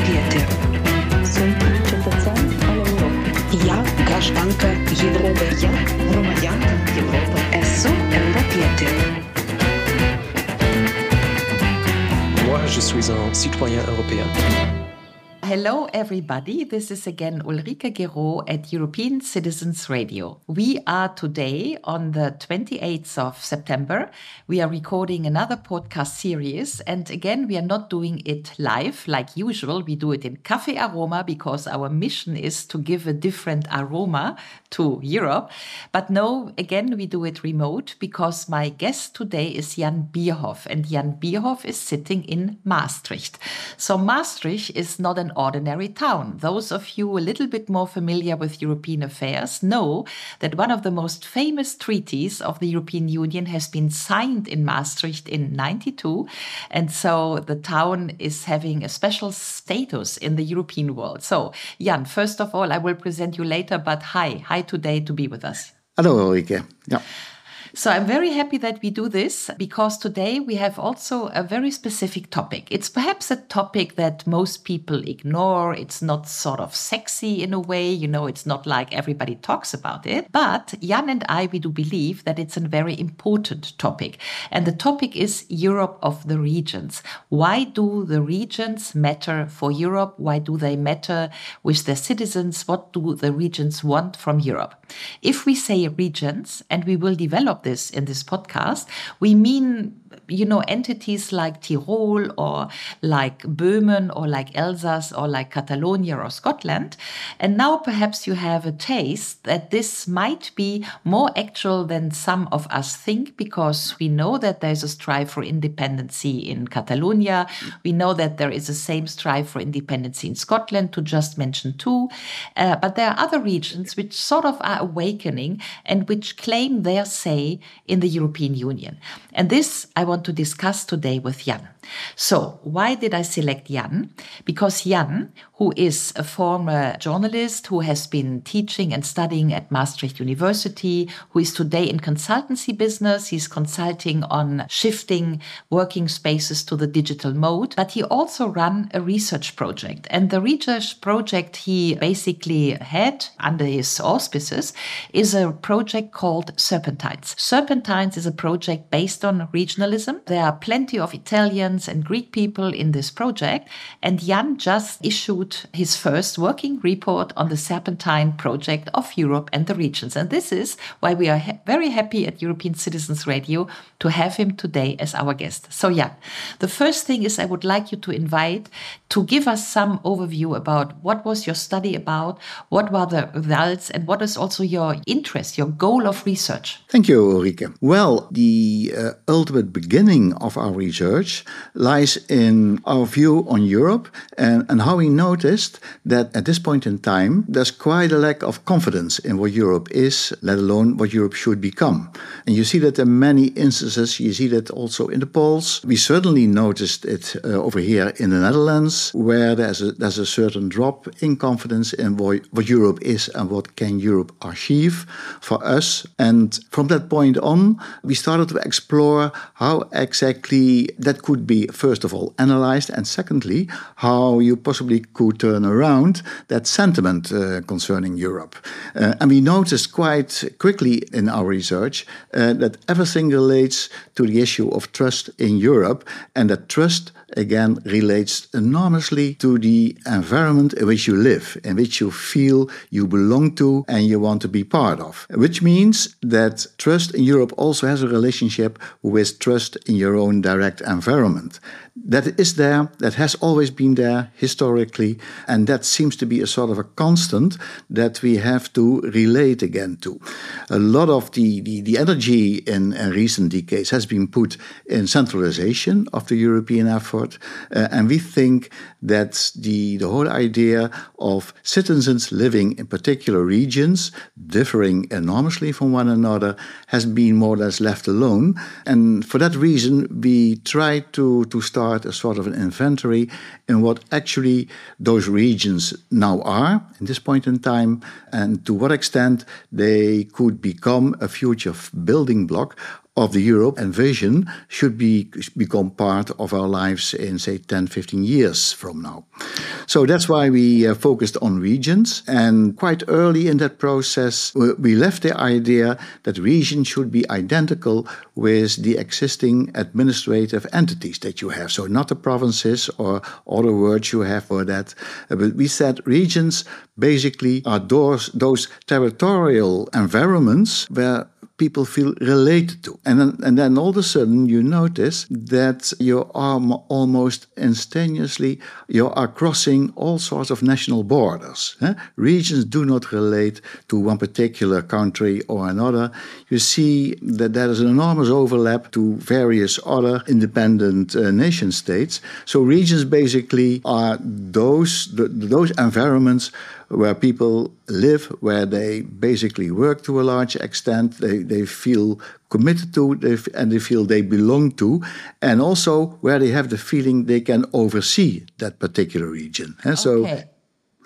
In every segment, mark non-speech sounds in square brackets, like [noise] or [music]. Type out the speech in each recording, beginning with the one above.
europietė. Sunt cetățean al Europei. Ja grażanka Europy. Ja Romajanka Europą. Esu europietė. Moi, je suis un citoyen européen. Hello, everybody. This is again Ulrike Guérot at European Citizens Radio. We are today on the 28th of September. We are recording another podcast series. And again, we are not doing it live like usual. We do it in Cafe Aroma because our mission is to give a different aroma to Europe. But no, again, we do it remote because my guest today is Jan Bierhoff. And Jan Bierhoff is sitting in Maastricht. So Maastricht is not an ordinary town. Those of you a little bit more familiar with European affairs know that one of the most famous treaties of the European Union has been signed in Maastricht in 92. And so the town is having a special status in the European world. So, Jan, first of all, I will present you later, but hi, hi today to be with us. Hello, Ulrike. Ja. So I'm very happy that we do this because today we have also a very specific topic. It's perhaps a topic that most people ignore. It's not sort of sexy in a way, you know, it's not like everybody talks about it. But Jan and I, we do believe that it's a very important topic. And the topic is Europe of the regions. Why do the regions matter for Europe? Why do they matter with their citizens? What do the regions want from Europe? If we say regions, and we will develop this in this podcast, we mean you know entities like Tyrol or like Böhmen or like Alsace or like Catalonia or Scotland. And now perhaps you have a taste that this might be more actual than some of us think because we know that there's a strive for independency in Catalonia. We know that there is the same strive for independency in Scotland to just mention two. Uh, but there are other regions which sort of are awakening and which claim their say in the European Union. And this I want to discuss today with Jan. So, why did I select Jan? Because Jan, who is a former journalist who has been teaching and studying at Maastricht University, who is today in consultancy business, he's consulting on shifting working spaces to the digital mode, but he also ran a research project. And the research project he basically had under his auspices is a project called Serpentines. Serpentines is a project based on regionalism. There are plenty of Italians and Greek people in this project, and Jan just issued his first working report on the Serpentine project of Europe and the regions. And this is why we are ha very happy at European Citizens Radio to have him today as our guest. So, Jan, the first thing is I would like you to invite to give us some overview about what was your study about, what were the results, and what is also your interest, your goal of research. Thank you, Ulrike. Well, the uh, ultimate beginning of our research lies in our view on Europe and, and how we noticed that at this point in time, there's quite a lack of confidence in what Europe is, let alone what Europe should become. And you see that in many instances, you see that also in the polls. We certainly noticed it uh, over here in the Netherlands, where there's a, there's a certain drop in confidence in what, what Europe is and what can Europe achieve for us. And from that point on, we started to explore how exactly that could be, first of all, analyzed, and secondly, how you possibly could turn around that sentiment uh, concerning Europe. Uh, and we noticed quite quickly in our research uh, that everything relates to the issue of trust in Europe, and that trust again relates enormously to the environment in which you live, in which you feel you belong to and you want to be part of. Which means that trust in Europe also has a relationship with trust in your own direct environment. That is there, that has always been there historically, and that seems to be a sort of a constant that we have to relate again to. A lot of the, the, the energy in, in recent decades has been put in centralization of the European effort, uh, and we think that the, the whole idea of citizens living in particular regions, differing enormously from one another, has been more or less left alone. And for that reason, we try to, to start a sort of an inventory in what actually those regions now are in this point in time, and to what extent they could become a future building block of the Europe and vision should be become part of our lives in say 10 15 years from now. So that's why we uh, focused on regions and quite early in that process we left the idea that regions should be identical with the existing administrative entities that you have. So not the provinces or other words you have for that. But we said regions basically are those those territorial environments where people feel related to. And then, and then all of a sudden you notice that you are almost instantaneously, you are crossing all sorts of national borders. Eh? Regions do not relate to one particular country or another. You see that there is an enormous overlap to various other independent uh, nation states. So regions basically are those, the, those environments where people live, where they basically work to a large extent, they, they feel committed to, they, and they feel they belong to, and also where they have the feeling they can oversee that particular region. Okay. So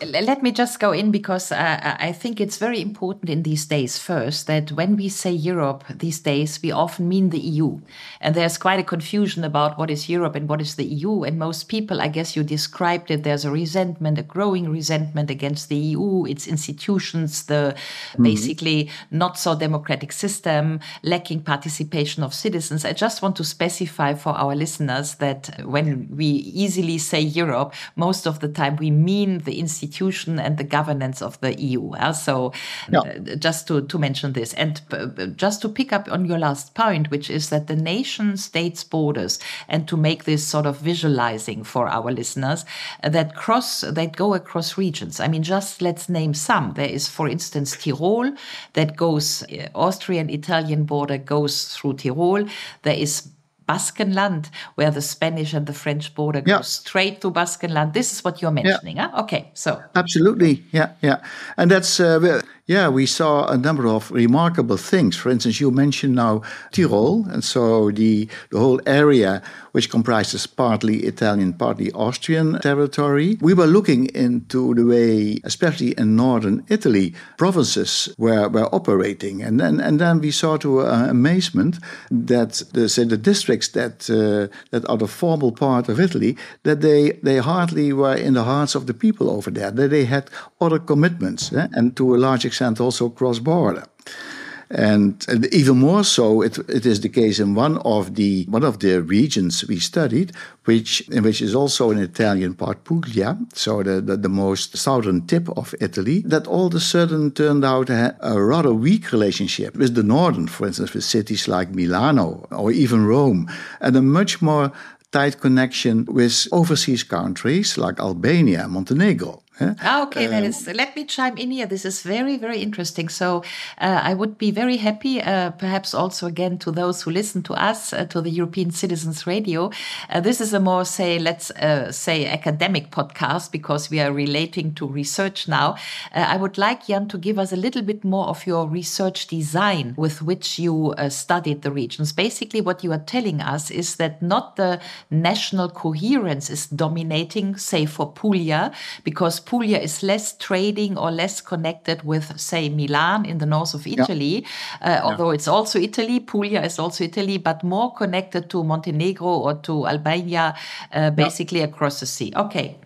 let me just go in because uh, I think it's very important in these days, first, that when we say Europe these days, we often mean the EU. And there's quite a confusion about what is Europe and what is the EU. And most people, I guess you described it, there's a resentment, a growing resentment against the EU, its institutions, the mm-hmm. basically not so democratic system, lacking participation of citizens. I just want to specify for our listeners that when we easily say Europe, most of the time we mean the institutions institution and the governance of the EU. Uh, so, uh, just to, to mention this, and uh, just to pick up on your last point, which is that the nation states borders, and to make this sort of visualizing for our listeners, uh, that cross, that go across regions. I mean, just let's name some. There is, for instance, Tyrol that goes, uh, Austrian Italian border goes through Tyrol. There is Baskenland, where the Spanish and the French border yeah. goes straight to Baskenland. This is what you're mentioning, yeah. huh? Okay, so absolutely, yeah, yeah, and that's uh, yeah, we saw a number of remarkable things. For instance, you mentioned now Tyrol, and so the the whole area which comprises partly Italian, partly Austrian territory. We were looking into the way, especially in northern Italy, provinces were, were operating. And then, and then we saw to uh, amazement that the, say, the districts that, uh, that are the formal part of Italy, that they, they hardly were in the hearts of the people over there, that they had other commitments, eh? and to a large extent also cross-border. And, and, even more so, it, it is the case in one of the one of the regions we studied, which in which is also an Italian part, Puglia, so the, the, the most southern tip of Italy, that all of a sudden turned out have a rather weak relationship with the northern, for instance, with cities like Milano or even Rome, and a much more tight connection with overseas countries like Albania, Montenegro. Ah, okay, that is. Let me chime in here. This is very, very interesting. So, uh, I would be very happy, uh, perhaps also again to those who listen to us, uh, to the European Citizens Radio. Uh, this is a more, say, let's uh, say, academic podcast because we are relating to research now. Uh, I would like Jan to give us a little bit more of your research design with which you studied the regions. Basically, what you are telling us is that not the national coherence is dominating, say, for Puglia, because Puglia is less trading or less connected with, say, Milan in the north of Italy, yeah. uh, although yeah. it's also Italy. Puglia is also Italy, but more connected to Montenegro or to Albania, uh, basically yeah. across the sea. Okay.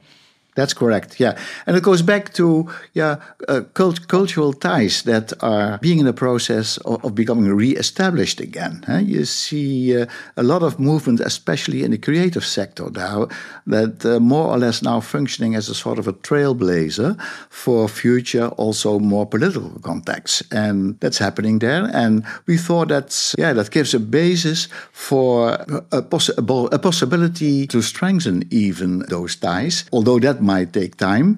That's correct. Yeah, and it goes back to yeah uh, cult- cultural ties that are being in the process of, of becoming re-established again. Huh? You see uh, a lot of movement, especially in the creative sector now, that uh, more or less now functioning as a sort of a trailblazer for future, also more political contexts, and that's happening there. And we thought that's yeah that gives a basis for a, possible a possibility to strengthen even those ties, although that might take time.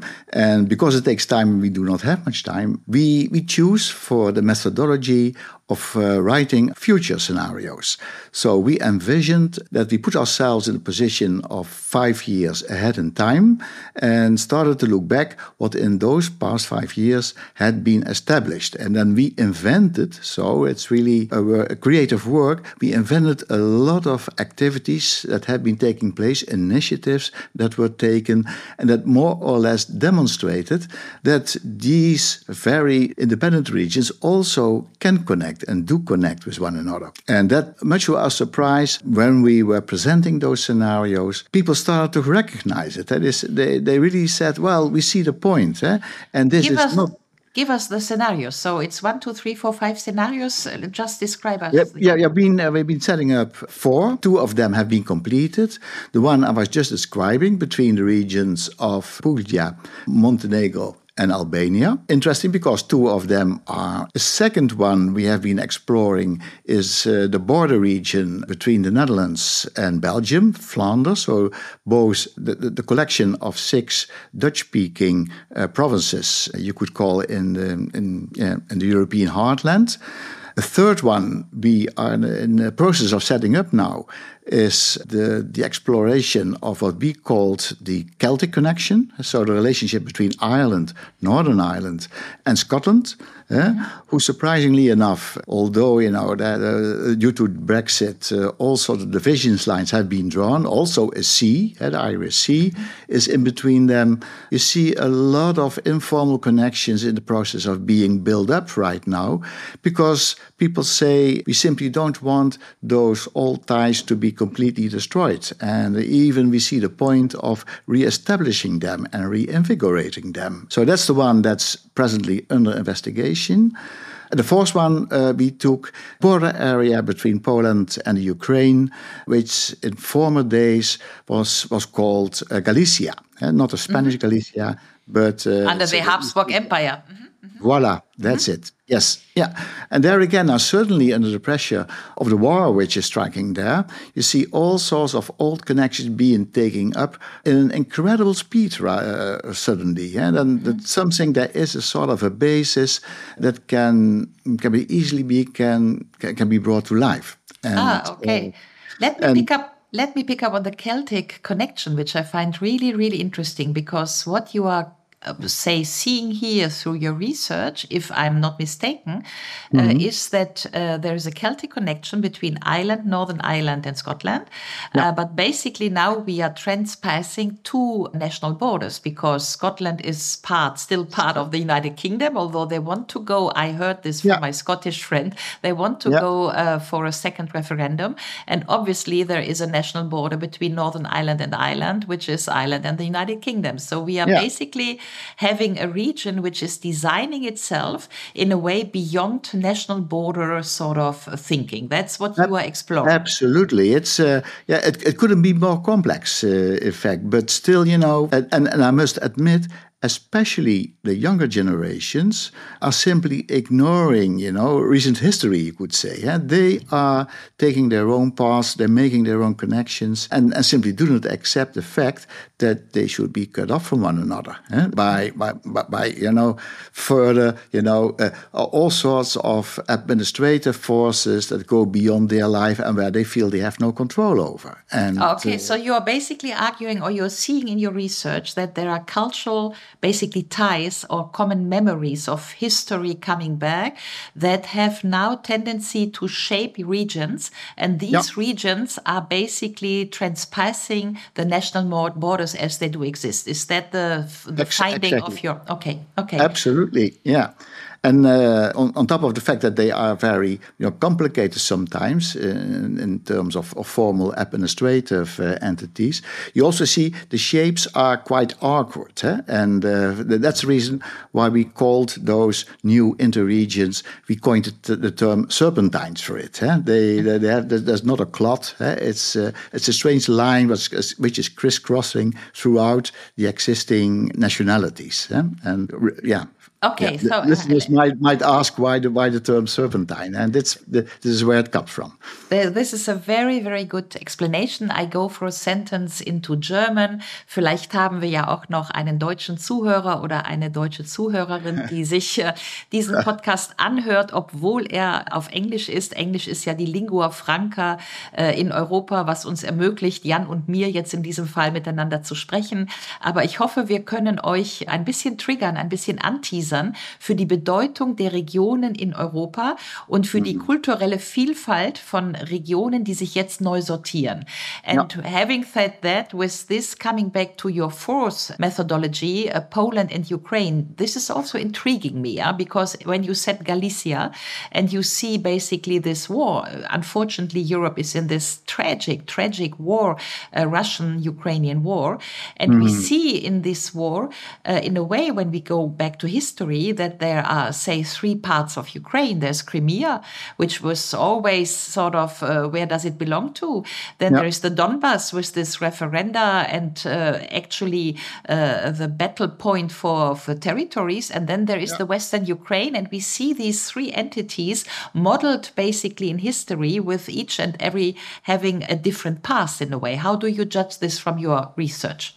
And because it takes time, we do not have much time. We, we choose for the methodology of uh, writing future scenarios. So we envisioned that we put ourselves in a position of five years ahead in time and started to look back what in those past five years had been established. And then we invented, so it's really a, a creative work, we invented a lot of activities that had been taking place, initiatives that were taken, and that more or less demonstrated that these very independent regions also can connect connect and do connect with one another. And that, much to our surprise, when we were presenting those scenarios, people started to recognize it. That is, they, they really said, well, we see the point. Eh? And this Give is us- not. Give us the scenarios. So it's one, two, three, four, five scenarios. Just describe us. Yeah, yeah, yeah been, uh, we've been setting up four. Two of them have been completed. The one I was just describing between the regions of Puglia, Montenegro, and Albania. Interesting because two of them are. The second one we have been exploring is uh, the border region between the Netherlands and Belgium, Flanders. So both the, the, the collection of six Dutch-speaking uh, provinces you could call in the, in, yeah, in the European heartland. The third one we are in the process of setting up now is the, the exploration of what we called the Celtic connection, so the relationship between Ireland, Northern Ireland, and Scotland, eh, who surprisingly enough, although you know that, uh, due to Brexit, uh, also the divisions lines have been drawn. Also, a sea, uh, the Irish Sea, is in between them. You see a lot of informal connections in the process of being built up right now, because people say we simply don't want those old ties to be completely destroyed. And even we see the point of re-establishing them and reinvigorating them. So that's the one that's presently under investigation. The fourth one, uh, we took border area between Poland and Ukraine, which in former days was was called uh, Galicia, eh, not a Spanish mm -hmm. Galicia, but uh, under the Habsburg Empire. Mm -hmm. Voila, that's mm -hmm. it. Yes, yeah. And there again, now certainly under the pressure of the war which is striking there, you see all sorts of old connections being taken up in an incredible speed uh, suddenly. And then that's something that is a sort of a basis that can can be easily be can can be brought to life. And, ah, okay. Uh, Let me and, pick up let me pick up on the Celtic connection, which I find really, really interesting because what you are say seeing here through your research, if I'm not mistaken, mm -hmm. uh, is that uh, there is a Celtic connection between Ireland, Northern Ireland, and Scotland. Yeah. but basically, now we are transpassing two national borders because Scotland is part, still part of the United Kingdom, although they want to go. I heard this from yeah. my Scottish friend. They want to yeah. go for a second referendum, and obviously there is a national border between Northern Ireland and Ireland, which is Ireland and the United Kingdom. So we are basically having a region which is designing itself in a way beyond national border sort of thinking. That's what you are exploring. Absolutely, it's uh, yeah, it, it couldn't be more complex, uh, in fact. But still, you know, and, and I must admit, especially the younger generations, are simply ignoring, you know, recent history, you could say. Yeah? They are taking their own paths, they're making their own connections, and, and simply do not accept the fact that they should be cut off from one another yeah? by, by, by, you know, further, you know, uh, all sorts of administrative forces that go beyond their life and where they feel they have no control over. And okay, uh, so you are basically arguing, or you're seeing in your research that there are cultural basically ties or common memories of history coming back that have now tendency to shape regions and these yeah. regions are basically transpassing the national borders as they do exist is that the, the Ex finding exactly. of your okay okay absolutely yeah And uh, on, on top of the fact that they are very you know, complicated sometimes in, in terms of, of, formal administrative uh, entities, you also see the shapes are quite awkward. Eh? And uh, that's the reason why we called those new interregions, we coined the term serpentines for it. Eh? They, they, have, there's not a clot, eh? it's, uh, it's a strange line which, which is crisscrossing throughout the existing nationalities. And yeah, Okay, yeah, so listeners uh, might might ask why the why the term serpentine, and it's the, this is where it comes from. This is a very very good explanation. I go for a sentence into German. Vielleicht haben wir ja auch noch einen deutschen Zuhörer oder eine deutsche Zuhörerin, [laughs] die sich äh, diesen Podcast anhört, obwohl er auf Englisch ist. Englisch ist ja die Lingua franca äh, in Europa, was uns ermöglicht, Jan und mir jetzt in diesem Fall miteinander zu sprechen. Aber ich hoffe, wir können euch ein bisschen triggern, ein bisschen anteasern Lesern für die Bedeutung der Regionen in Europa und für die mhm. kulturelle Vielfalt von Regionen, die sich jetzt neu sortieren. And ja. having said that, with this coming back to your fourth methodology, uh, Poland and Ukraine, this is also intriguing me, yeah? because when you said Galicia and you see basically this war, unfortunately, Europe is in this tragic, tragic war, uh, Russian Ukrainian war. And mm. we see in this war, uh, in a way, when we go back to history, history that there are, say, three parts of Ukraine. There's Crimea, which was always sort of uh, where does it belong to? Then yep. there is the Donbass with this referenda and uh, actually uh, the battle point for, for territories. And then there is yep. the Western Ukraine. And we see these three entities modeled basically in history with each and every having a different past in a way. How do you judge this from your research?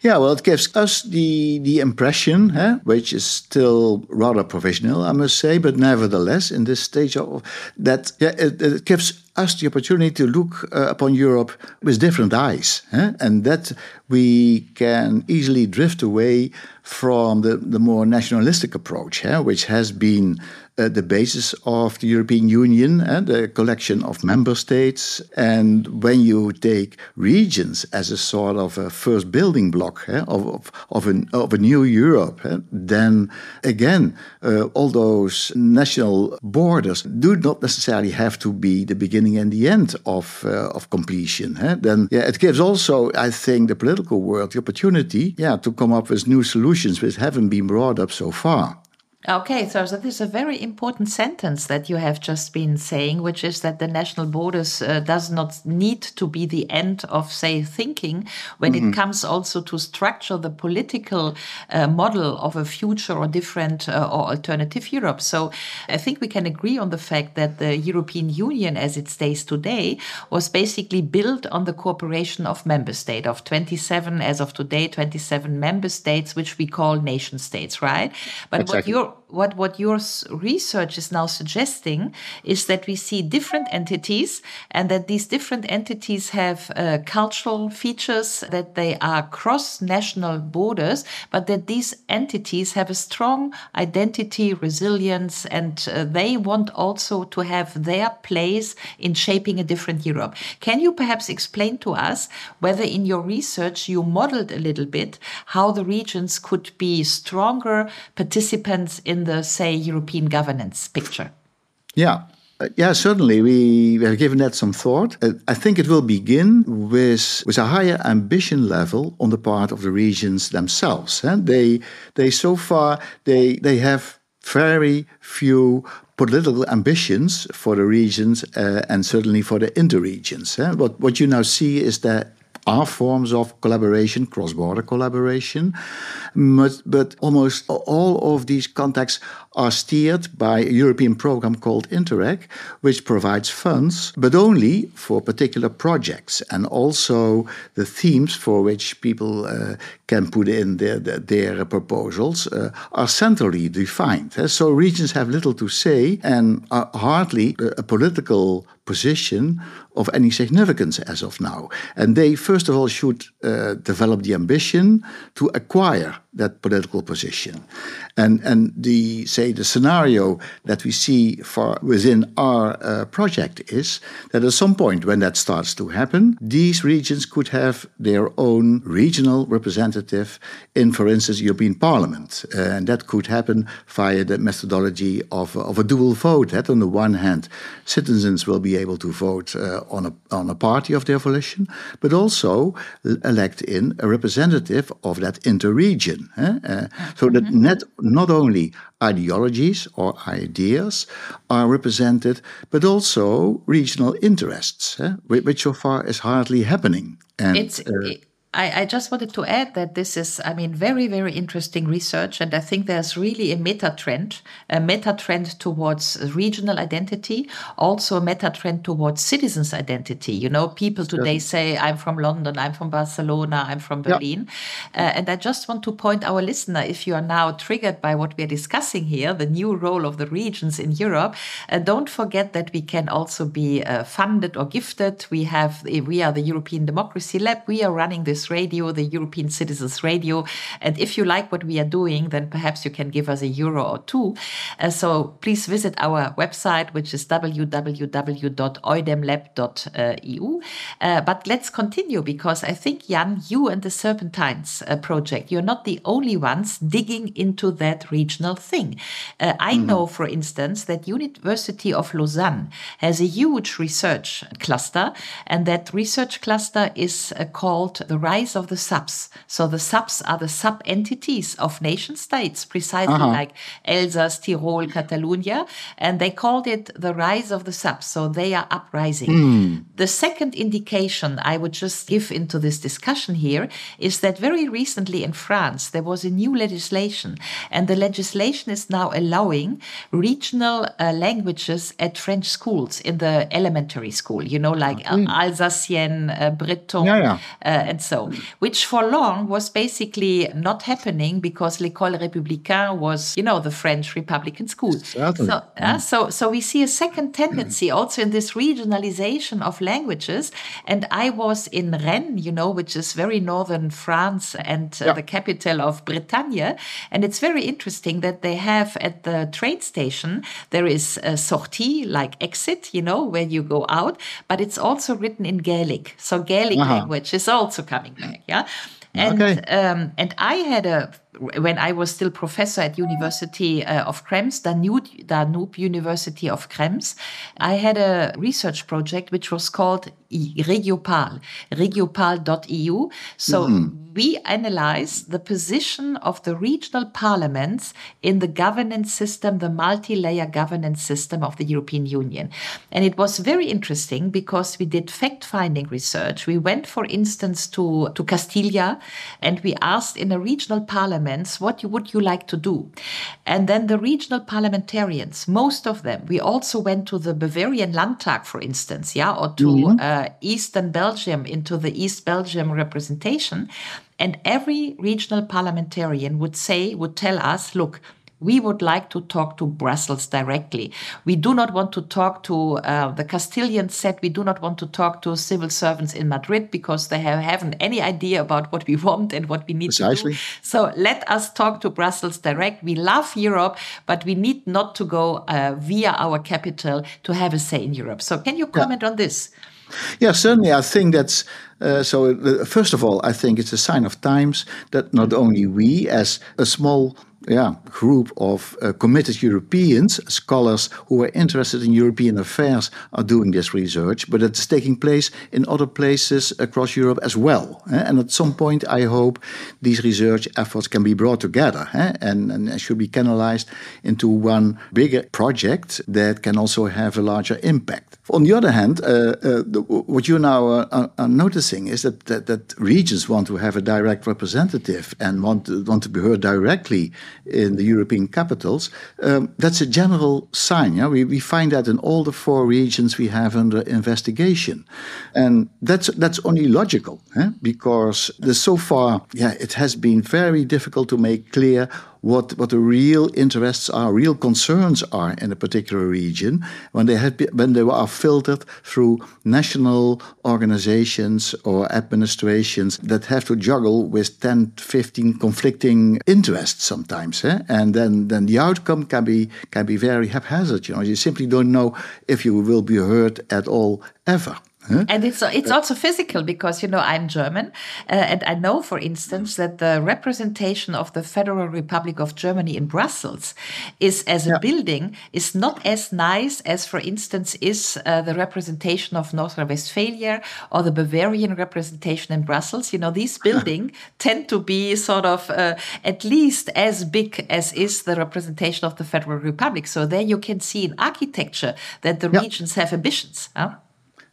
Yeah, well, it gives us the the impression, eh, which is still rather provisional, I must say, but nevertheless, in this stage of that, yeah, it, it gives us the opportunity to look uh, upon Europe with different eyes, eh? and that we can easily drift away from the, the more nationalistic approach, eh? which has been uh, the basis of the European Union and the collection of member states. And when you take regions as a sort of a first building block eh, of, of, of, an, of a new Europe, eh, then again, uh, all those national borders do not necessarily have to be the beginning and the end of, uh, of completion. Eh? Then yeah, it gives also, I think, the political world the opportunity yeah, to come up with new solutions which haven't been brought up so far. Okay, so that is a very important sentence that you have just been saying, which is that the national borders uh, does not need to be the end of, say, thinking when mm -hmm. it comes also to structure the political uh, model of a future or different uh, or alternative Europe. So I think we can agree on the fact that the European Union, as it stays today, was basically built on the cooperation of member states of 27 as of today, 27 member states, which we call nation states, right? But exactly. what you're out what what your research is now suggesting is that we see different entities and that these different entities have uh, cultural features that they are cross national borders but that these entities have a strong identity resilience and uh, they want also to have their place in shaping a different Europe. Can you perhaps explain to us whether in your research you modeled a little bit how the regions could be stronger participants in in the, say, European governance picture? Yeah. Uh, yeah, certainly. We, we have given that some thought. Uh, I think it will begin with, with a higher ambition level on the part of the regions themselves. And they, they so far, they, they have very few political ambitions for the regions uh, and certainly for the interregions. Eh? What, what you now see is that are forms of collaboration, cross border collaboration, but, but almost all of these contacts are steered by a European program called Interreg, which provides funds, but only for particular projects and also the themes for which people uh, can put in their, their, proposals uh, are centrally defined. So regions have little to say and are hardly a political position of any significance as of now. And they, first of all, should uh, develop the ambition to acquire that political position. And, and the, say, the scenario that we see for within our uh, project is that at some point when that starts to happen, these regions could have their own regional representative in, for instance, European Parliament. Uh, and that could happen via the methodology of, of a dual vote. That on the one hand, citizens will be able to vote uh, on, a, on a party of their volition, but also elect in a representative of that interregion. Eh? Uh, so that mm-hmm. net, not only ideologies or ideas are represented, but also regional interests, eh? which so far is hardly happening. And, it's, uh, I, I, just wanted to add that this is, I mean, very, very interesting research. And I think there's really a meta trend, a meta trend towards regional identity, also a meta trend towards citizens' identity. You know, people today say, I'm from London, I'm from Barcelona, I'm from Berlin. Yeah. Uh, and I just want to point our listener, if you are now triggered by what we're discussing here, the new role of the regions in Europe, uh, don't forget that we can also be uh, funded or gifted. We have, we are the European Democracy Lab. We are running this Radio, the European Citizens Radio. And if you like what we are doing, then perhaps you can give us a euro or two. Uh, so please visit our website, which is www.eudemlab.eu. Uh, but let's continue because I think, Jan, you and the Serpentines uh, project, you're not the only ones digging into that regional thing. Uh, I mm-hmm. know, for instance, that University of Lausanne has a huge research cluster, and that research cluster is uh, called the rise of the subs. So the subs are the sub entities of nation states, precisely uh-huh. like Alsace, Tyrol, Catalonia. And they called it the rise of the subs. So they are uprising. Mm. The second indication I would just give into this discussion here is that very recently in France, there was a new legislation. And the legislation is now allowing regional uh, languages at French schools in the elementary school, you know, like mm. Alsacien, uh, Breton, yeah, yeah. Uh, and so which for long was basically not happening because l'école républicaine was, you know, the French Republican school. Certainly. So, uh, so, so we see a second tendency also in this regionalization of languages. And I was in Rennes, you know, which is very northern France and uh, yeah. the capital of Bretagne. And it's very interesting that they have at the train station, there is a sortie, like exit, you know, where you go out, but it's also written in Gaelic. So Gaelic uh-huh. language is also coming back. Yeah. And okay. um, and I had a when I was still professor at University uh, of Krems, Danube, Danube University of Krems, I had a research project which was called Regiopal, regiopal.eu. So mm-hmm. we analyzed the position of the regional parliaments in the governance system, the multi-layer governance system of the European Union. And it was very interesting because we did fact-finding research. We went, for instance, to, to Castilla and we asked in a regional parliament parliaments, what you, would you like to do? And then the regional parliamentarians, most of them, we also went to the Bavarian Landtag, for instance, yeah, or to mm-hmm. uh, Eastern Belgium, into the East Belgium representation. And every regional parliamentarian would say, would tell us, look, we would like to talk to Brussels directly. We do not want to talk to uh, the Castilian said we do not want to talk to civil servants in Madrid because they have, haven't any idea about what we want and what we need Precisely. to do. So let us talk to Brussels direct. We love Europe, but we need not to go uh, via our capital to have a say in Europe. So can you comment yeah. on this? Yeah, certainly. I think that's uh, so. Uh, first of all, I think it's a sign of times that not only we, as a small yeah, group of uh, committed Europeans, scholars who are interested in European affairs, are doing this research, but it's taking place in other places across Europe as well. Eh? And at some point, I hope these research efforts can be brought together eh? and, and should be canalized into one bigger project that can also have a larger impact. On the other hand, uh, uh, the, what you're now uh, are noticing is that, that, that regions want to have a direct representative and want want to be heard directly in the European capitals, um, that's a general sign. Yeah? We, we find that in all the four regions we have under investigation. And that's, that's only logical eh? because so far, yeah, it has been very difficult to make clear what, what the real interests are, real concerns are in a particular region when they, have, when they are filtered through national organizations or administrations that have to juggle with 10, 15 conflicting interests sometimes. Eh? And then, then the outcome can be, can be very haphazard. You know, you simply don't know if you will be heard at all ever. Huh? And it's it's also physical because you know I'm German, uh, and I know, for instance, that the representation of the Federal Republic of Germany in Brussels is as a yeah. building is not as nice as, for instance, is uh, the representation of North Rhine-Westphalia or the Bavarian representation in Brussels. You know, these [laughs] buildings tend to be sort of uh, at least as big as is the representation of the Federal Republic. So there you can see in architecture that the yeah. regions have ambitions. Huh?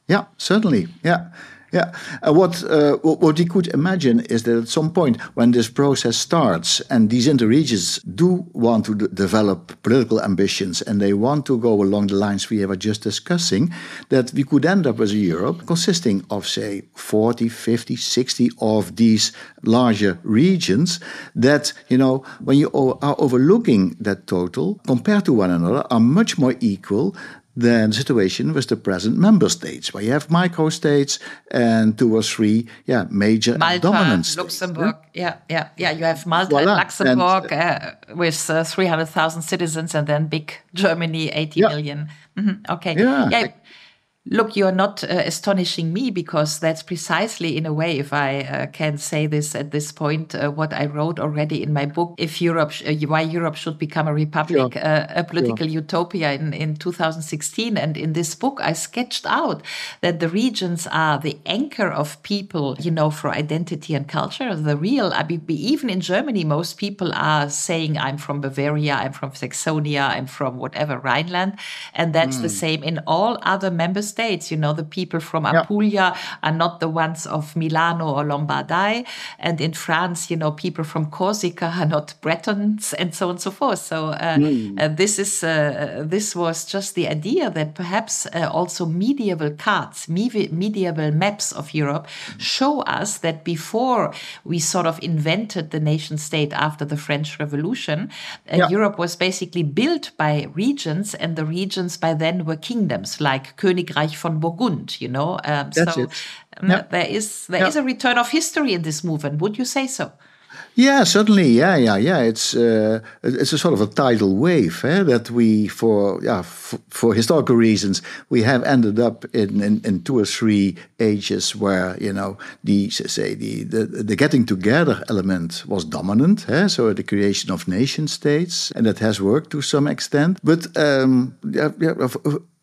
Yeah, certainly. Yeah. Yeah, uh, what uh, what we could imagine is that at some point when this process starts and these interregions do want to develop political ambitions and they want to go along the lines we were just discussing, that we could end up as a Europe consisting of say 40, 50, 60 of these larger regions that you know when you are overlooking that total compared to one another are much more equal than the situation with the present member states, where you have microstates and two or three, yeah, major Malta, dominant states. Luxembourg, yeah, yeah, yeah. You have Malta Voila. and Luxembourg and, uh, with uh, 300,000 citizens, and then big Germany, eighty yeah. million. Mm-hmm. Okay, yeah. yeah. Look, you're not uh, astonishing me because that's precisely, in a way, if I uh, can say this at this point, uh, what I wrote already in my book, "If Europe, uh, Why Europe Should Become a Republic. Uh, a Political. Utopia," in, in 2016. And in this book, I sketched out that the regions are the anchor of people, you know, for identity and culture. The real, I mean, even in Germany, most people are saying, "I'm from Bavaria, I'm from Saxonia, I'm from whatever Rhineland," and that's mm. the same in all other member states States. You know, the people from Apulia yeah. are not the ones of Milano or Lombardy. And in France, you know, people from Corsica are not Bretons and so on and so forth. So uh, mm. uh, this is uh, this was just the idea that perhaps uh, also medieval cards, medieval maps of Europe show us that before we sort of invented the nation state after the French Revolution, uh, yeah. Europe was basically built by regions, and the regions by then were kingdoms like Königreich Reich von Burgund, you know. Um, That's so it. Um, yep. there is there yep. is a return of history in this movement. Would you say so? Yeah, certainly. Yeah, yeah, yeah. It's uh, it's a sort of a tidal wave eh, that we, for yeah, for historical reasons, we have ended up in, in, in, two or three ages where you know the say the the, the getting together element was dominant. Eh? So the creation of nation states, and that has worked to some extent. But um, yeah, yeah,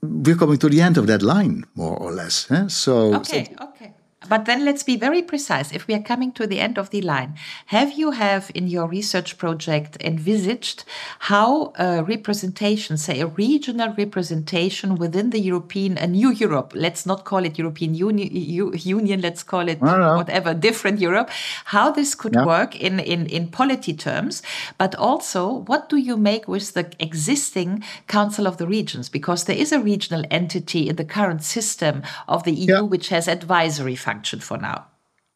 we're coming to the end of that line, more or less. So okay, so, okay. But then let's be very precise. If we are coming to the end of the line, have you have in your research project envisaged how a representation, say a regional representation within the European, a new Europe, let's not call it European Union, Union let's call it whatever, different Europe, how this could yeah. work in, in, in polity terms, but also what do you make with the existing Council of the Regions? Because there is a regional entity in the current system of the EU yeah. which has advisory functions function for now.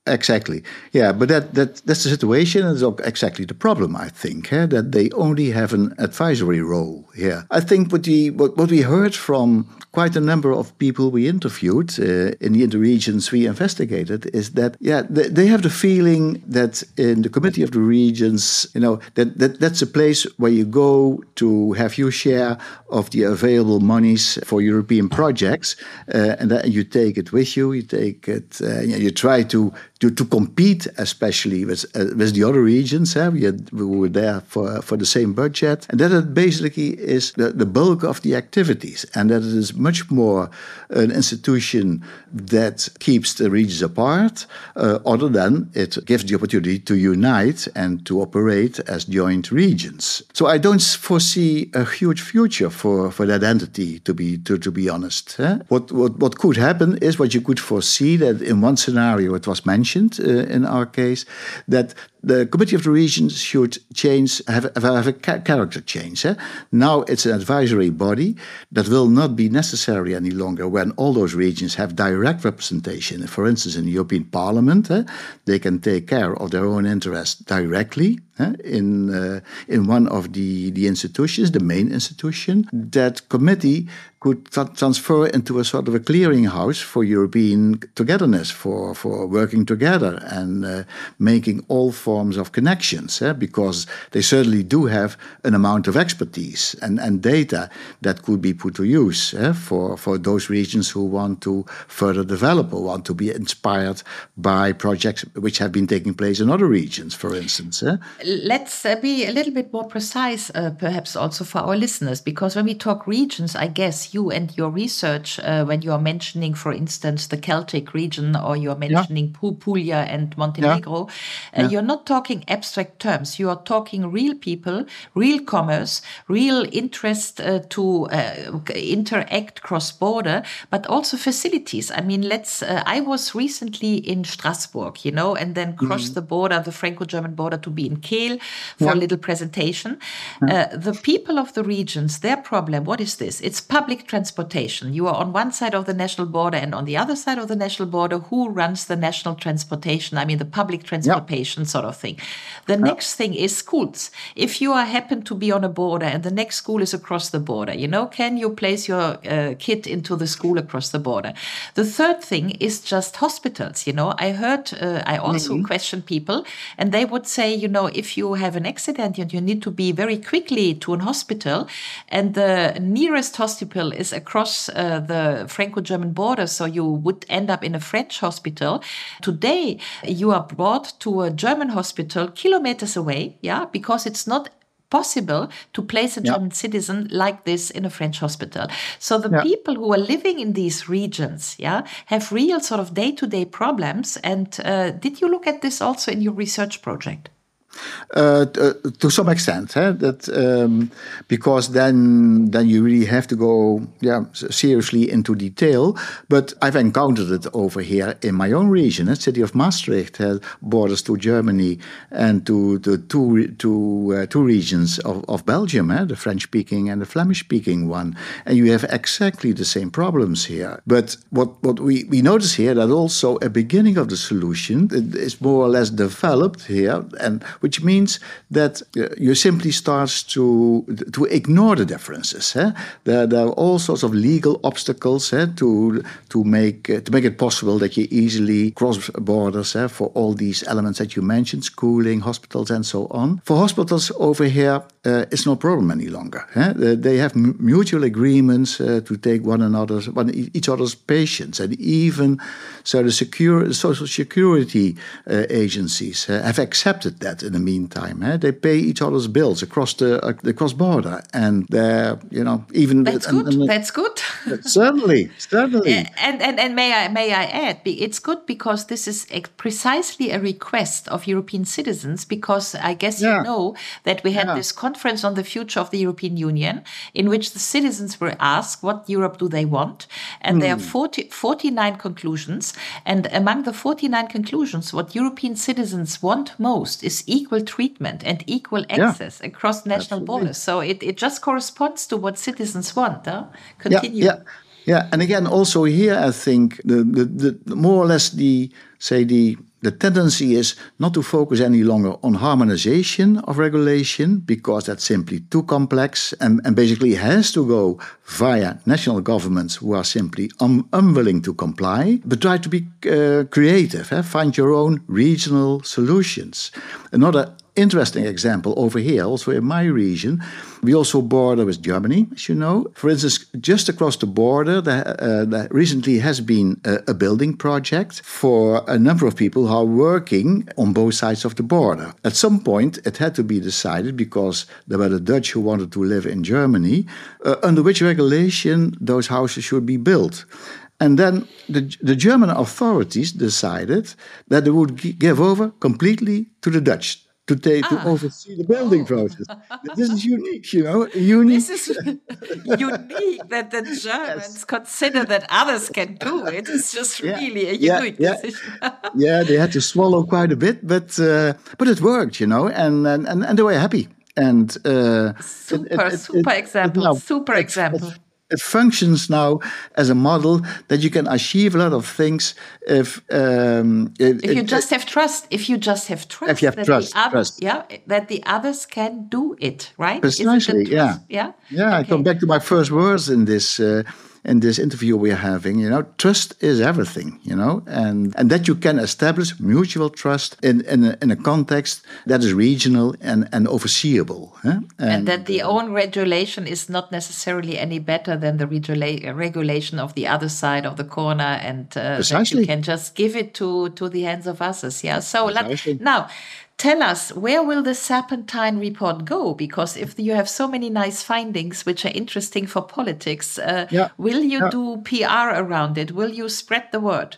Exactly. Yeah, but that, that that's the situation, it's exactly the problem. I think eh, that they only have an advisory role here. I think what we what, what we heard from quite a number of people we interviewed uh, in the interregions we investigated is that yeah they, they, have the feeling that in the committee of the regions you know that, that that's a place where you go to have your share of the available monies for European projects uh, and that you take it with you you take it uh, you try to to, to compete, especially with uh, with the other regions. Eh? We, had, we were there for for the same budget, and that basically is the, the bulk of the activities, and that it is much more an institution that keeps the regions apart, uh, other than it gives the opportunity to unite and to operate as joint regions. So I don't foresee a huge future for, for that entity, to be to, to be honest. Eh? What, what what could happen is what you could foresee that in one scenario it was mentioned mentioned uh, in our case that the Committee of the Regions should change, have, have a character change. Eh? Now it's an advisory body that will not be necessary any longer when all those regions have direct representation. For instance, in the European Parliament, eh, they can take care of their own interests directly eh, in uh, in one of the, the institutions, the main institution. That committee could tra transfer into a sort of a clearinghouse for European togetherness, for, for working together and uh, making all forms of connections, eh? because they certainly do have an amount of expertise and, and data that could be put to use eh? for, for those regions who want to further develop or want to be inspired by projects which have been taking place in other regions, for instance. Eh? Let's uh, be a little bit more precise, uh, perhaps also for our listeners, because when we talk regions, I guess you and your research uh, when you are mentioning, for instance, the Celtic region or you're mentioning yeah. Puglia and Montenegro, yeah. Uh, yeah. you're not talking abstract terms. You are talking real people, real commerce, real interest uh, to uh, interact cross border, but also facilities. I mean, let's. Uh, I was recently in Strasbourg, you know, and then crossed mm. the border, the Franco-German border, to be in Kehl for a little presentation. Uh, the people of the regions, their problem, what is this? It's public transportation. You are on one side of the national border and on the other side of the national border. Who runs the national transportation? I mean, the public transportation yep. sort of thing. The yep. next thing is schools. If you are happen to be on a border and the next school is across the border, you know, can you place your uh, kid into the school across the border? The third thing is just hospitals. You know, I heard, uh, I also mm-hmm. question people, and they would say, you know, if you have an accident and you need to be very quickly to an hospital, and the nearest hospital is across uh, the Franco German border, so you would end up in a French hospital. Today, you are brought to a German hospital kilometers away, yeah, because it's not possible to place a yeah. German citizen like this in a French hospital. So the yeah. people who are living in these regions, yeah, have real sort of day-to-day problems. And uh, did you look at this also in your research project? Uh, uh, to some extent, that um, because then then you really have to go yeah seriously into detail. But I've encountered it over here in my own region. The city of Maastricht has borders to Germany and to the two two uh, two regions of, of Belgium, eh? the French speaking and the Flemish speaking one, and you have exactly the same problems here. But what what we we notice here that also a beginning of the solution is more or less developed here and which means that uh, you simply start to to ignore the differences. Eh? There, there, are all sorts of legal obstacles eh, to to make uh, to make it possible that you easily cross borders eh, for all these elements that you mentioned, schooling, hospitals, and so on. For hospitals over here, uh, it's no problem any longer. They have mutual agreements uh, to take one another's one each other's patients, and even so the secure social security uh, agencies have accepted that in the meantime. Eh? They pay each other's bills across the uh, the cross border, and they're you know even that's good. And, that's good. certainly, certainly. [laughs] And, and and may I may I add, it's good because this is precisely a request of European citizens. Because I guess yeah. you know that we had yeah. this conference on the future of the European Union, in which the citizens were asked what Europe do they want, and mm. there are hmm. 40, 49 conclusions. And among the 49 conclusions, what European citizens want most is equal treatment and equal access yeah. across national Absolutely. borders. So it, it just corresponds to what citizens want. Huh? Continue. Yeah, yeah. Yeah, and again, also here, I think the, the, the more or less the say the the tendency is not to focus any longer on harmonization of regulation because that's simply too complex and, and basically has to go via national governments who are simply un unwilling to comply, but try to be uh, creative, eh? find your own regional solutions. Another interesting example over here, also in my region. We also border with Germany, as you know. For instance, just across the border, there, uh, there recently has been a, a, building project for a number of people who are working on both sides of the border. At some point, it had to be decided because there were the Dutch who wanted to live in Germany, uh, under which regulation those houses should be built. And then the, the German authorities decided that they would give over completely to the Dutch to take ah. to oversee the building oh. process. this is unique, you know, unique. This is [laughs] unique that the [laughs] Germans yes. consider that others can do it. It's just yeah. really a unique yeah. decision. [laughs] yeah, they had to swallow quite a bit, but uh, but it worked, you know, and and and they were happy. And uh, super, it, it, super it, example, super example it functions now as a model that you can achieve a lot of things if um, if you just have trust if you just have trust if you have trust, other, trust. yeah that the others can do it right? Precisely yeah. yeah? Yeah okay. I come back to my first words in this uh, in this interview we're having, you know, trust is everything, you know, and, and that you can establish mutual trust in, in, a, in a context that is regional and, and overseeable. Huh? And, and, that the own regulation is not necessarily any better than the regulation of the other side of the corner and uh, that you can just give it to, to the hands of others. Yeah. So let, now, tell us where will the serpentine report go because if you have so many nice findings which are interesting for politics uh, yeah. will you yeah. do pr around it will you spread the word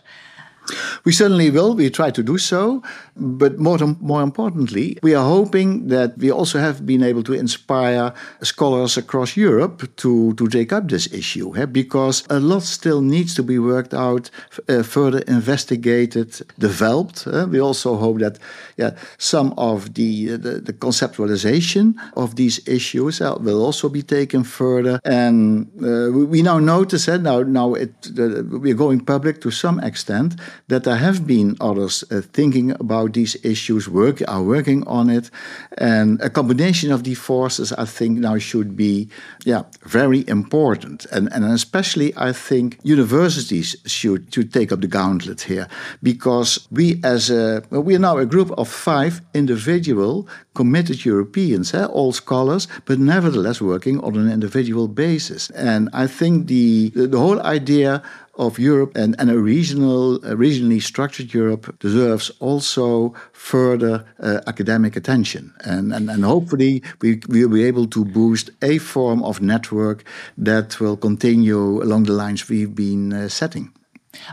we certainly will. We try to do so. But more, more importantly, we are hoping that we also have been able to inspire scholars across Europe to, to take up this issue eh? because a lot still needs to be worked out, uh, further investigated, developed. Eh? We also hope that yeah, some of the, the, the conceptualization of these issues uh, will also be taken further. And uh, we, we, now notice that now, now it, we're going public to some extent that there have been others uh, thinking about these issues, work are working on it, and a combination of these forces, I think, now should be, yeah, very important, and and especially I think universities should should take up the gauntlet here. Because we as a well, we are now a group of five individual committed Europeans, eh, all scholars, but nevertheless working on an individual basis, and I think the the whole idea of Europe and, and a regional, regionally structured Europe deserves also further uh, academic attention. And, and, and hopefully we will be able to boost a form of network that will continue along the lines we've been uh, setting.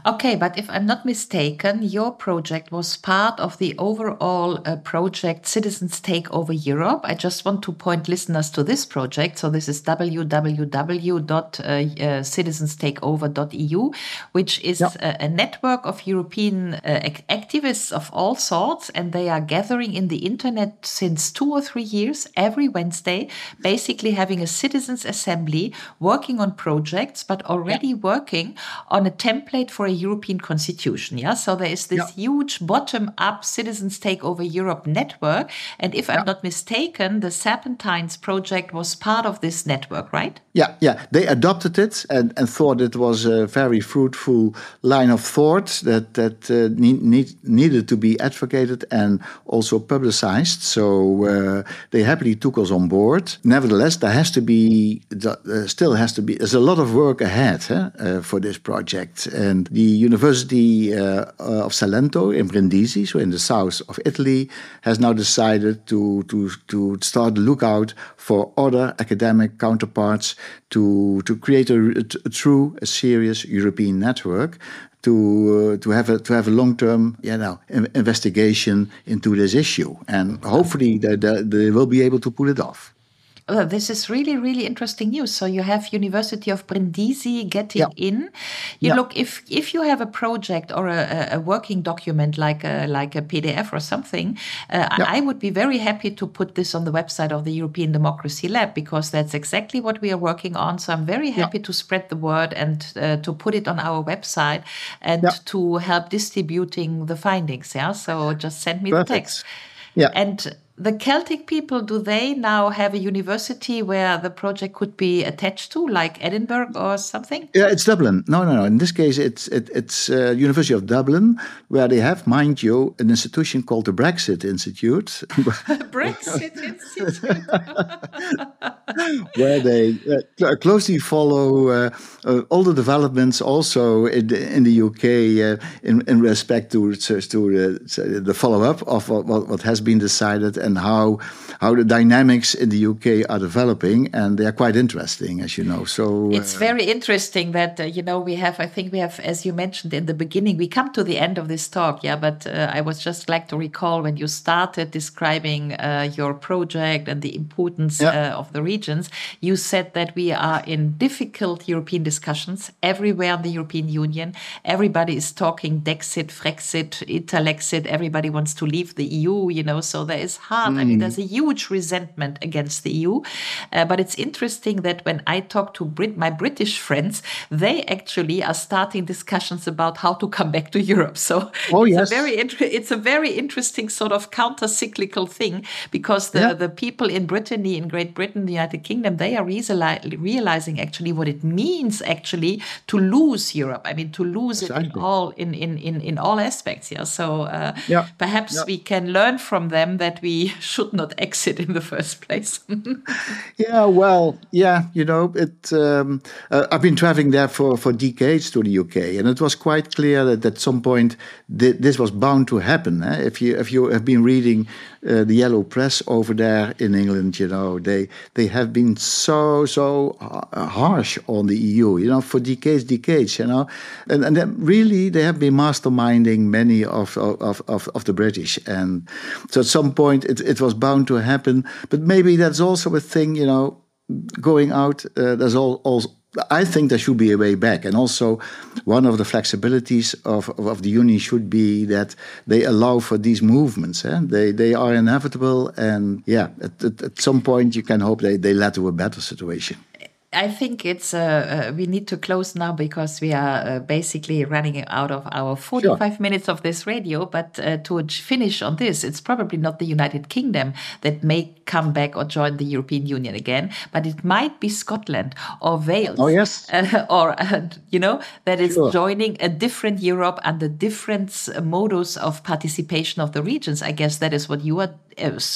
Okay, but if I'm not mistaken, your project was part of the overall uh, project Citizens Take Over Europe. I just want to point listeners to this project. So this is www.citizenstakeover.eu, which is yep. a, a, network of European uh, activists of all sorts, and they are gathering in the internet since two or three years every Wednesday, basically having a citizens assembly, working on projects, but already yep. working on a template for a European constitution. Yeah. So there is this yeah. huge bottom up citizens take over Europe network. And if yeah. I'm not mistaken, the Serpentines project was part of this network, right? Yeah. Yeah. They adopted it and, and thought it was a very fruitful line of thought that, that uh, need, need, needed to be advocated and also publicized. So uh, they happily took us on board. Nevertheless, there has to be, uh, still has to be, there's a lot of work ahead huh, uh, for this project. And and the University uh, of Salento in Brindisi, so in the south of Italy, has now decided to, to, to start the lookout for other academic counterparts to, to create a, a, true, a serious European network to uh, to have a to have a long term you know investigation into this issue. And hopefully they, they will be able to pull it off Oh, this is really, really interesting news. So you have University of Brindisi getting yeah. in. You yeah. look if if you have a project or a, a working document like a, like a PDF or something, uh, yeah. I would be very happy to put this on the website of the European Democracy Lab because that's exactly what we are working on. So I'm very happy to spread the word and uh, to put it on our website and to help distributing the findings. Yeah. So just send me Perfect. the text. Yeah. And the Celtic people, do they now have a university where the project could be attached to, like Edinburgh or something? Yeah, it's Dublin. No, no, no. In this case, it's it, it's uh, University of Dublin, where they have, mind you, an institution called the Brexit Institute. [laughs] [laughs] Brexit Institute. [laughs] where they uh, closely follow uh, uh, all the developments, also in the, in the UK, uh, in in respect to to the, the follow up of what, what has been decided and how how the dynamics in the UK are developing, and they are quite interesting, as you know. So it's uh, very interesting that uh, you know we have. I think we have, as you mentioned in the beginning, we come to the end of this talk, yeah. But uh, I was just like to recall when you started describing uh, your project and the importance yeah. Uh, of the regions. You said that we are in difficult European discussions everywhere in the European Union. Everybody is talking Dexit, Frexit, Italexit. Everybody wants to leave the EU. You know, so there is hard. Mm. I mean, there's a huge huge resentment against the EU. Uh, but it's interesting that when I talk to Brit- my British friends, they actually are starting discussions about how to come back to Europe. So oh, it's, yes. a very inter- it's a very interesting sort of counter cyclical thing because the, yeah. the people in Brittany, in Great Britain, the United Kingdom, they are reali- realizing actually what it means actually to lose Europe. I mean, to lose exactly. it in all in, in, in, in all aspects. Yeah. So uh, yeah. perhaps yeah. we can learn from them that we [laughs] should not exit in the first place. [laughs] yeah, well, yeah, you know, it. Um, uh, I've been traveling there for, for decades to the UK, and it was quite clear that at some point th- this was bound to happen. Eh? If you if you have been reading uh, the yellow press over there in England, you know, they they have been so so harsh on the EU, you know, for decades, decades, you know, and and really they have been masterminding many of of, of, of the British, and so at some point it was bound to happen. But maybe that's also a thing, you know, going out. Uh, there's all, all I think there should be a way back. And also, one of the flexibilities of, of, of the union should be that they allow for these movements. Eh? They, they are inevitable. And yeah, at, at, at some point, you can hope they, they lead to a better situation. I think it's uh, uh, we need to close now because we are uh, basically running out of our 45 sure. minutes of this radio. But uh, to finish on this, it's probably not the United Kingdom that may come back or join the European Union again, but it might be Scotland or Wales. Oh yes, [laughs] uh, or uh, you know that is sure. joining a different Europe and the different modus of participation of the regions. I guess that is what you are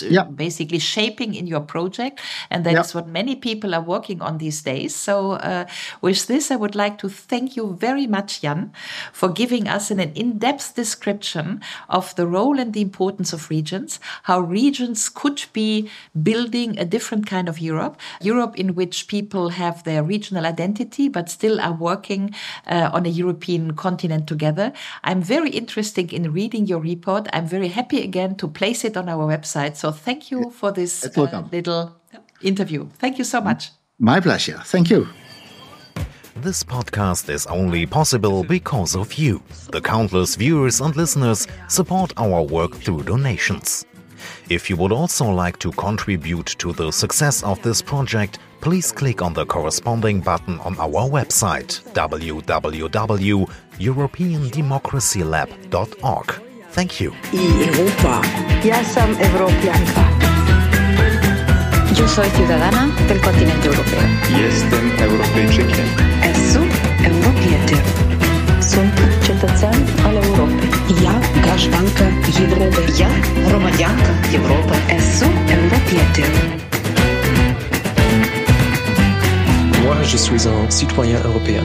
yeah. basically shaping in your project, and that yeah. is what many people are working on these days days. So, uh, with this, I would like to thank you very much, Jan, for giving us an in depth description of the role and the importance of regions, how regions could be building a different kind of Europe, Europe in which people have their regional identity but still are working uh, on a European continent together. I'm very interested in reading your report. I'm very happy again to place it on our website. So, thank you for this uh, little interview. Thank you so much. My pleasure. Thank you. This podcast is only possible because of you. The countless viewers and listeners support our work through donations. If you would also like to contribute to the success of this project, please click on the corresponding button on our website www.europeandemocracylab.org. Thank you. I Europa. Ja sam europianka. Yo soy ciudadana del continente europeo. Jestem Europejczykiem. Esu Europietem. Sunt cetățean al Europei. Ja gașbancă Europei. Ja romaniancă Europei. Esu Europietem. Moi, je suis un citoyen européen.